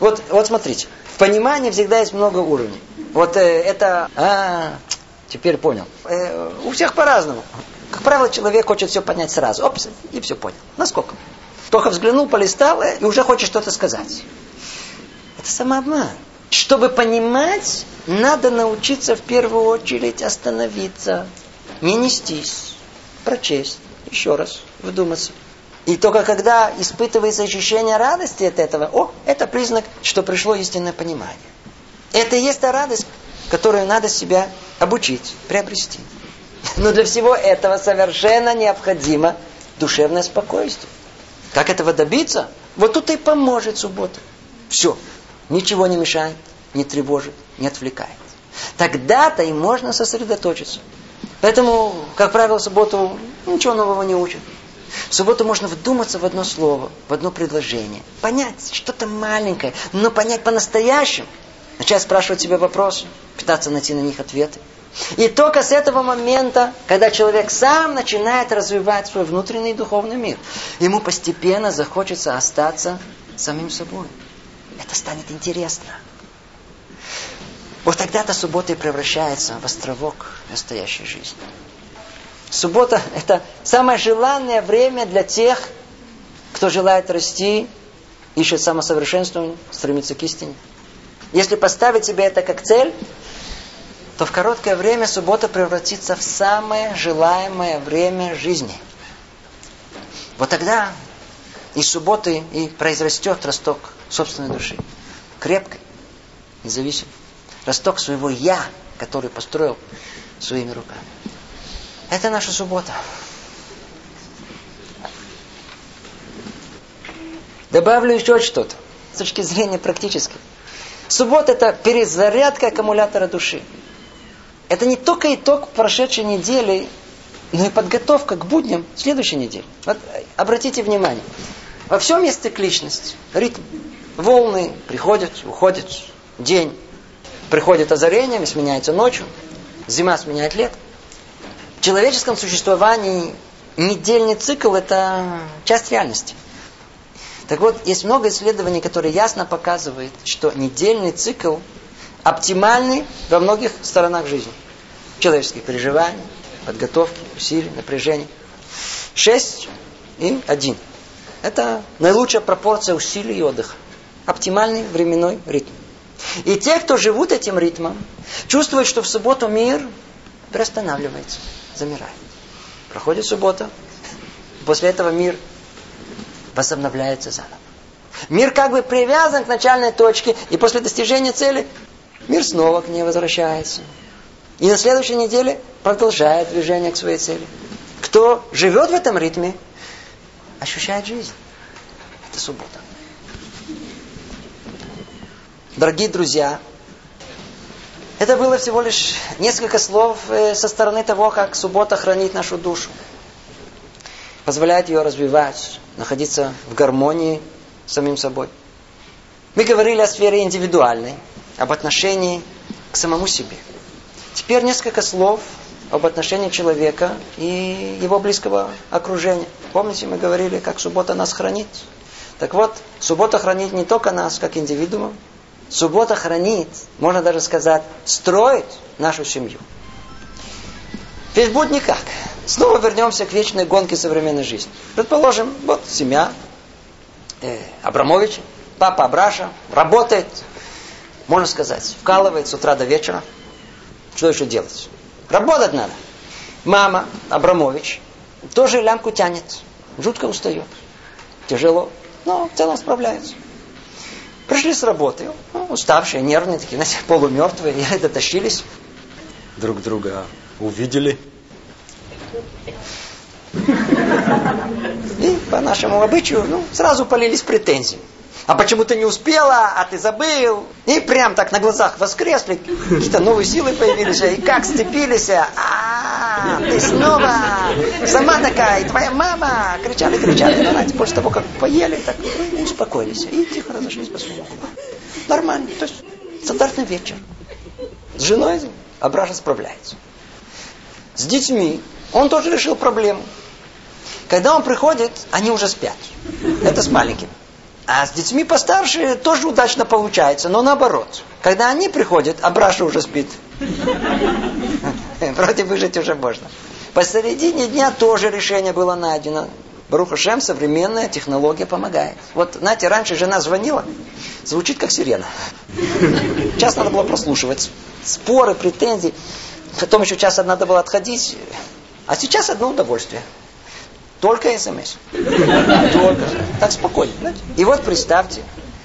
Вот, вот смотрите, понимании всегда есть много уровней. Вот э, это... А, теперь понял. Э, у всех по-разному. Как правило, человек хочет все понять сразу. Опс, и все понял. Насколько? Только взглянул, полистал, и уже хочет что-то сказать. Это самообман. Чтобы понимать, надо научиться в первую очередь остановиться, не нестись, прочесть, еще раз, вдуматься. И только когда испытывается ощущение радости от этого, о, это признак, что пришло истинное понимание. Это и есть та радость, которую надо себя обучить, приобрести. Но для всего этого совершенно необходимо душевное спокойствие. Как этого добиться? Вот тут и поможет суббота. Все. Ничего не мешает, не тревожит, не отвлекает. Тогда-то и можно сосредоточиться. Поэтому, как правило, в субботу ничего нового не учат. В субботу можно вдуматься в одно слово, в одно предложение. Понять что-то маленькое, но понять по-настоящему. Начать спрашивать себе вопросы, пытаться найти на них ответы. И только с этого момента, когда человек сам начинает развивать свой внутренний духовный мир, ему постепенно захочется остаться самим собой. Это станет интересно. Вот тогда-то суббота и превращается в островок настоящей жизни. Суббота – это самое желанное время для тех, кто желает расти, ищет самосовершенствование, стремится к истине. Если поставить себе это как цель, то в короткое время суббота превратится в самое желаемое время жизни. Вот тогда из субботы и произрастет росток собственной души. Крепкой, независимой. Росток своего «я», который построил своими руками. Это наша суббота. Добавлю еще что-то с точки зрения практической. Суббота это перезарядка аккумулятора души. Это не только итог прошедшей недели, но и подготовка к будням следующей недели. Вот обратите внимание. Во всем есть цикличность, ритм. Волны приходят, уходят, день. Приходит озарение, сменяется ночью, зима сменяет лет. В человеческом существовании недельный цикл – это часть реальности. Так вот, есть много исследований, которые ясно показывают, что недельный цикл оптимальный во многих сторонах жизни. Человеческих переживаний, подготовки, усилий, напряжений. Шесть и один. Это наилучшая пропорция усилий и отдыха. Оптимальный временной ритм. И те, кто живут этим ритмом, чувствуют, что в субботу мир приостанавливается, замирает. Проходит суббота, после этого мир возобновляется заново. Мир как бы привязан к начальной точке, и после достижения цели мир снова к ней возвращается. И на следующей неделе продолжает движение к своей цели. Кто живет в этом ритме, ощущает жизнь. Это суббота. Дорогие друзья, это было всего лишь несколько слов э, со стороны того, как суббота хранит нашу душу. Позволяет ее развивать, находиться в гармонии с самим собой. Мы говорили о сфере индивидуальной, об отношении к самому себе. Теперь несколько слов об отношении человека и его близкого окружения. Помните, мы говорили, как суббота нас хранит? Так вот, суббота хранит не только нас, как индивидуума, Суббота хранит, можно даже сказать, строит нашу семью. Весь будет никак. Снова вернемся к вечной гонке современной жизни. Предположим, вот семья, э, Абрамович, папа Абраша, работает, можно сказать, вкалывает с утра до вечера. Что еще делать? Работать надо. Мама Абрамович тоже лямку тянет, жутко устает. Тяжело, но в целом справляется. Пришли с работы, ну, уставшие, нервные, такие, знаете, полумертвые, и дотащились. Друг друга увидели. И по нашему обычаю, ну, сразу полились претензии. А почему ты не успела, а ты забыл? И прям так на глазах воскресли, какие-то новые силы появились, и как сцепились. А, ты снова, сама такая, и твоя мама. Кричали, кричали. Знаете, после того, как поели, так успокоились. И тихо разошлись по своему Нормально. То есть стандартный вечер. С женой Абраша справляется. С детьми он тоже решил проблему. Когда он приходит, они уже спят. Это с маленьким. А с детьми постарше тоже удачно получается, но наоборот. Когда они приходят, а Браша уже спит. Вроде выжить уже можно. Посередине дня тоже решение было найдено. Баруха Шем, современная технология помогает. Вот, знаете, раньше жена звонила, звучит как сирена. Час надо было прослушивать. Споры, претензии. Потом еще час надо было отходить. А сейчас одно удовольствие. Только смс. Только. Так спокойно. И вот представьте,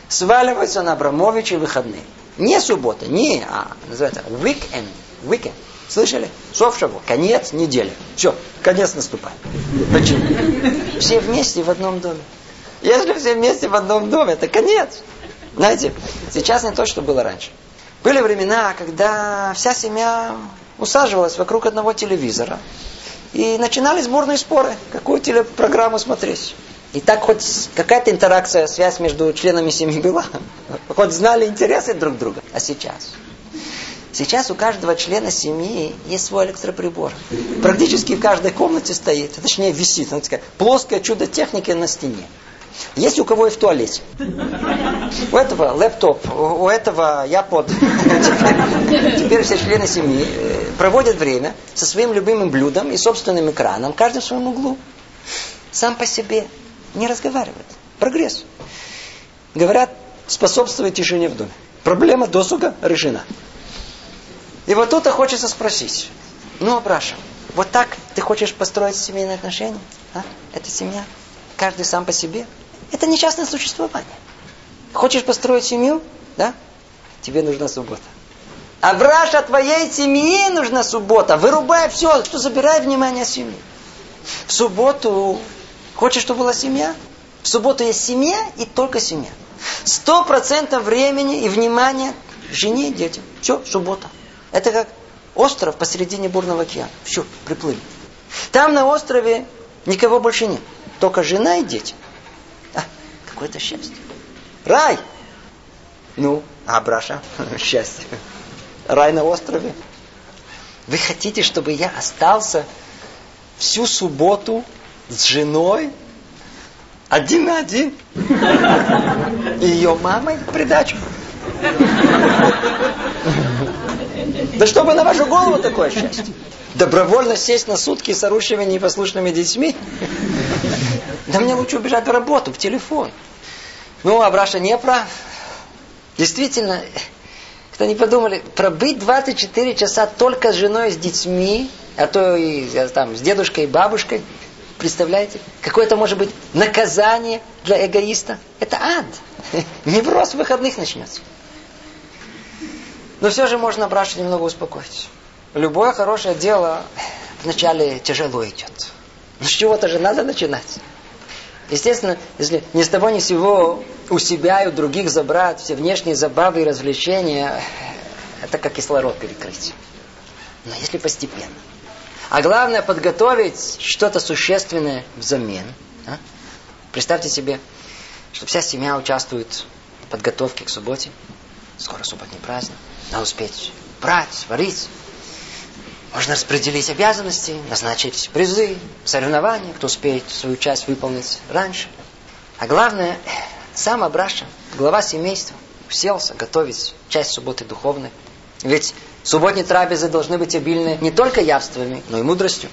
сваливается на Абрамовича выходные. Не суббота, не, а называется weekend. Weekend. Слышали? Совшего. Конец недели. Все, конец наступает. Почему? Все вместе в одном доме. Если все вместе в одном доме, это конец. Знаете, сейчас не то, что было раньше. Были времена, когда вся семья усаживалась вокруг одного телевизора и начинались бурные споры, какую телепрограмму смотреть. И так хоть какая-то интеракция, связь между членами семьи была. Хоть знали интересы друг друга. А сейчас? Сейчас у каждого члена семьи есть свой электроприбор. Практически в каждой комнате стоит, точнее висит, такая плоское чудо техники на стене. Есть у кого и в туалете. У этого лэптоп, у этого я под. Теперь все члены семьи э, проводят время со своим любимым блюдом и собственным экраном, каждый в своем углу. Сам по себе не разговаривает. Прогресс. Говорят, способствует тишине в доме. Проблема досуга решена. И вот тут хочется спросить. Ну, Абраша, вот так ты хочешь построить семейные отношения? А? Это семья? Каждый сам по себе? Это не частное существование. Хочешь построить семью? Да? Тебе нужна суббота. А враж от твоей семьи нужна суббота. Вырубай все, что забирай внимание семьи. В субботу хочешь, чтобы была семья? В субботу есть семья и только семья. Сто процентов времени и внимания жене и детям. Все, суббота. Это как остров посередине бурного океана. Все, приплыли. Там на острове никого больше нет. Только жена и дети. Какое-то счастье. Рай! Ну, а Браша? Счастье. Рай на острове. Вы хотите, чтобы я остался всю субботу с женой один на один? И ее мамой в придачу? Да чтобы на вашу голову такое счастье. Добровольно сесть на сутки с орущими непослушными детьми? Да мне лучше убежать в работу, в телефон. Ну, Абраша не прав. Действительно, кто не подумали, пробыть 24 часа только с женой, с детьми, а то и там, с дедушкой и бабушкой, представляете? Какое это может быть наказание для эгоиста? Это ад. Невроз выходных начнется. Но все же можно Браша немного успокоить. Любое хорошее дело вначале тяжело идет. Но с чего-то же надо начинать. Естественно, если ни с того ни сего у себя и у других забрать все внешние забавы и развлечения, это как кислород перекрыть. Но если постепенно. А главное подготовить что-то существенное взамен. А? Представьте себе, что вся семья участвует в подготовке к субботе. Скоро субботний праздник. Надо успеть брать, варить, можно распределить обязанности, назначить призы, соревнования, кто успеет свою часть выполнить раньше. А главное, сам Абраша, глава семейства, уселся готовить часть субботы духовной. Ведь субботние трапезы должны быть обильны не только явствами, но и мудростью.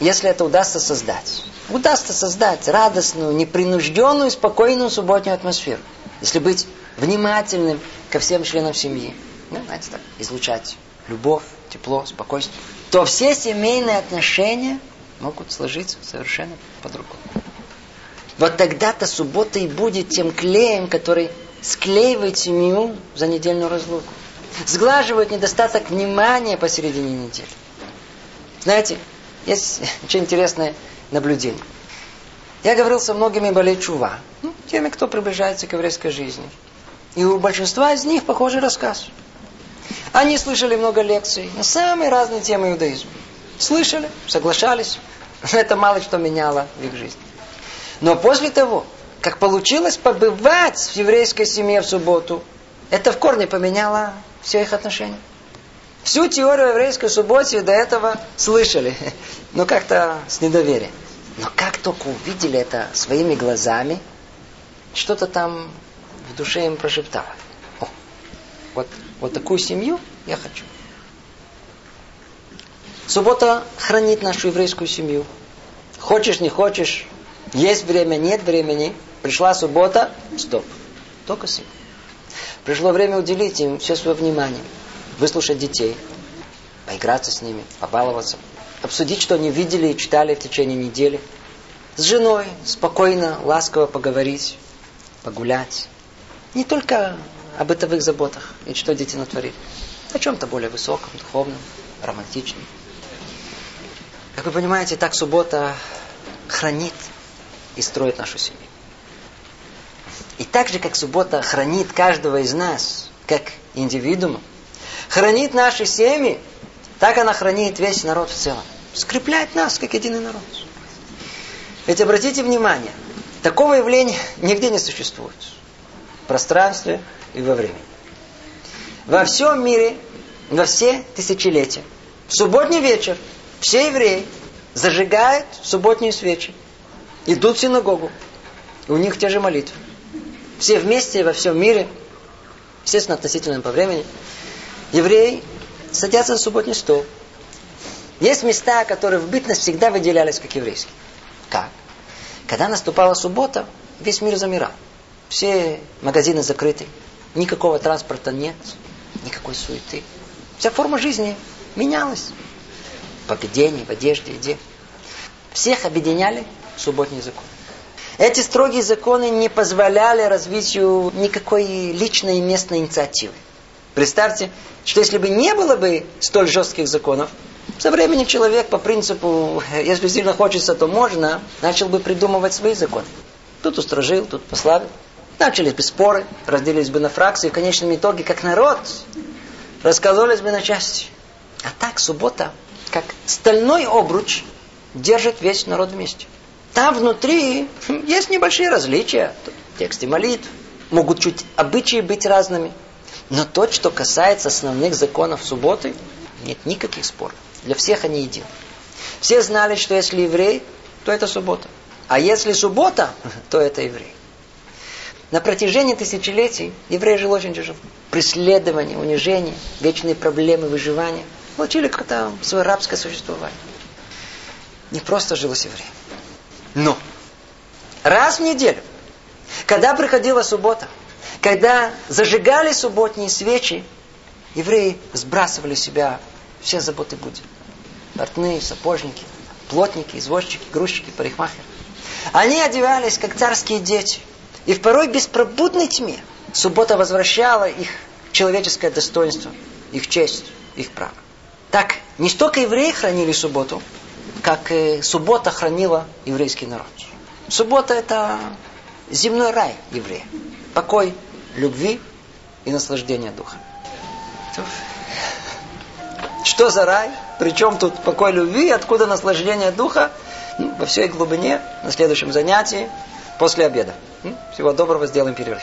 Если это удастся создать, удастся создать радостную, непринужденную, спокойную субботнюю атмосферу. Если быть внимательным ко всем членам семьи. Ну, знаете, так, излучать любовь, тепло, спокойствие, то все семейные отношения могут сложиться совершенно по-другому. Вот тогда-то суббота и будет тем клеем, который склеивает семью за недельную разлуку. Сглаживает недостаток внимания посередине недели. Знаете, есть очень интересное наблюдение. Я говорил со многими болей чува, ну, теми, кто приближается к еврейской жизни. И у большинства из них похожий рассказ. Они слышали много лекций на самые разные темы иудаизма. Слышали, соглашались. Это мало что меняло в их жизни. Но после того, как получилось побывать в еврейской семье в субботу, это в корне поменяло все их отношения. Всю теорию еврейской субботы до этого слышали, но как-то с недоверием. Но как только увидели это своими глазами, что-то там в душе им прошептало. Вот вот такую семью я хочу. Суббота хранит нашу еврейскую семью. Хочешь, не хочешь, есть время, нет времени. Пришла суббота, стоп. Только семья. Пришло время уделить им все свое внимание. Выслушать детей, поиграться с ними, побаловаться. Обсудить, что они видели и читали в течение недели. С женой спокойно, ласково поговорить, погулять. Не только о бытовых заботах и что дети натворили. О чем-то более высоком, духовном, романтичном. Как вы понимаете, так суббота хранит и строит нашу семью. И так же, как суббота хранит каждого из нас, как индивидуума, хранит наши семьи, так она хранит весь народ в целом. Скрепляет нас, как единый народ. Ведь обратите внимание, такого явления нигде не существует. Пространстве, и во времени. Во всем мире, во все тысячелетия, в субботний вечер все евреи зажигают субботние свечи, идут в синагогу, у них те же молитвы. Все вместе во всем мире, естественно, относительно по времени, евреи садятся за субботний стол. Есть места, которые в бытность всегда выделялись как еврейские. Как? Когда наступала суббота, весь мир замирал. Все магазины закрыты, Никакого транспорта нет, никакой суеты. Вся форма жизни менялась. В поведении, в одежде, еде. Всех объединяли субботний закон. Эти строгие законы не позволяли развитию никакой личной местной инициативы. Представьте, что если бы не было бы столь жестких законов, со временем человек по принципу, если сильно хочется, то можно, начал бы придумывать свои законы. Тут устражил, тут послабил. Начались бы споры, разделились бы на фракции, в конечном итоге, как народ, раскололись бы на части. А так, суббота, как стальной обруч, держит весь народ вместе. Там внутри есть небольшие различия. В тексте молитв. Могут чуть обычаи быть разными. Но то, что касается основных законов субботы, нет никаких споров. Для всех они едины. Все знали, что если еврей, то это суббота. А если суббота, то это еврей. На протяжении тысячелетий еврей жил очень тяжело. Преследование, унижение, вечные проблемы выживания. Получили как-то свое рабское существование. Не просто жилось евреем. Но раз в неделю, когда приходила суббота, когда зажигали субботние свечи, евреи сбрасывали с себя все заботы будни. Портные, сапожники, плотники, извозчики, грузчики, парикмахеры. Они одевались, как царские дети. И в порой беспробудной тьме суббота возвращала их человеческое достоинство, их честь, их право. Так, не столько евреи хранили субботу, как и суббота хранила еврейский народ. Суббота это земной рай еврея. Покой, любви и наслаждение духа. Что за рай? Причем тут покой любви, откуда наслаждение духа? Ну, во всей глубине на следующем занятии после обеда. Всего доброго, сделаем перерыв.